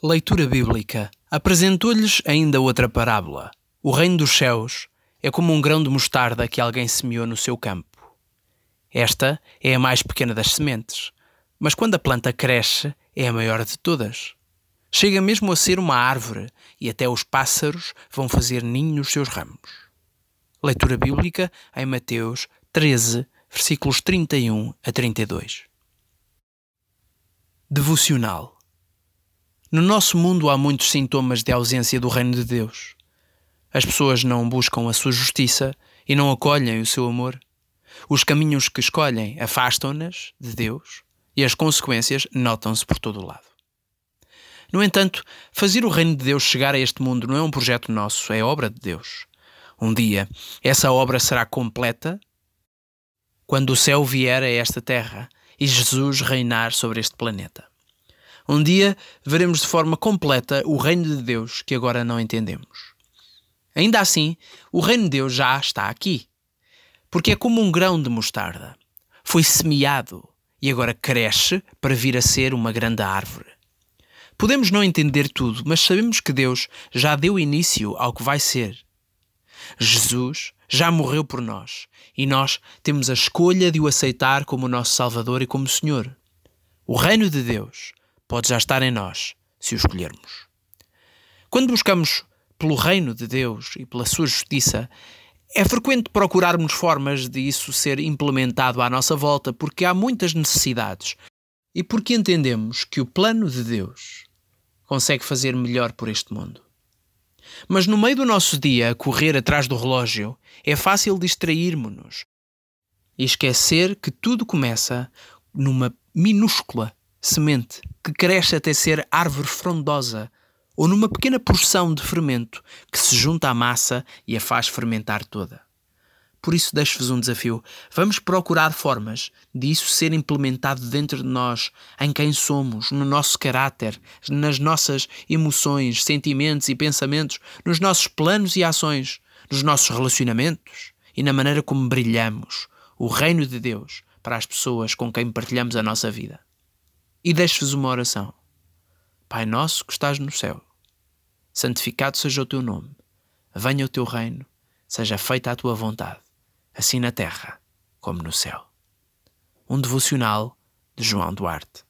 Leitura bíblica apresentou-lhes ainda outra parábola. O reino dos céus é como um grão de mostarda que alguém semeou no seu campo. Esta é a mais pequena das sementes, mas quando a planta cresce, é a maior de todas. Chega mesmo a ser uma árvore e até os pássaros vão fazer ninho nos seus ramos. Leitura bíblica em Mateus 13, versículos 31 a 32. Devocional No nosso mundo há muitos sintomas de ausência do reino de Deus. As pessoas não buscam a sua justiça e não acolhem o seu amor. Os caminhos que escolhem afastam-nas de Deus e as consequências notam-se por todo o lado. No entanto, fazer o reino de Deus chegar a este mundo não é um projeto nosso, é obra de Deus. Um dia, essa obra será completa quando o céu vier a esta terra e Jesus reinar sobre este planeta. Um dia veremos de forma completa o reino de Deus que agora não entendemos. Ainda assim, o reino de Deus já está aqui, porque é como um grão de mostarda. Foi semeado e agora cresce para vir a ser uma grande árvore. Podemos não entender tudo, mas sabemos que Deus já deu início ao que vai ser. Jesus já morreu por nós e nós temos a escolha de o aceitar como nosso Salvador e como Senhor. O reino de Deus pode já estar em nós, se o escolhermos. Quando buscamos pelo reino de Deus e pela sua justiça, é frequente procurarmos formas de isso ser implementado à nossa volta porque há muitas necessidades e porque entendemos que o plano de Deus consegue fazer melhor por este mundo. Mas no meio do nosso dia a correr atrás do relógio, é fácil distrairmos-nos e esquecer que tudo começa numa minúscula semente que cresce até ser árvore frondosa ou numa pequena porção de fermento que se junta à massa e a faz fermentar toda. Por isso, deixo-vos um desafio. Vamos procurar formas de isso ser implementado dentro de nós, em quem somos, no nosso caráter, nas nossas emoções, sentimentos e pensamentos, nos nossos planos e ações, nos nossos relacionamentos e na maneira como brilhamos o reino de Deus para as pessoas com quem partilhamos a nossa vida. E deixo-vos uma oração. Pai nosso que estás no céu, santificado seja o teu nome, venha o teu reino, seja feita a tua vontade assim na terra como no céu. Um devocional de João Duarte.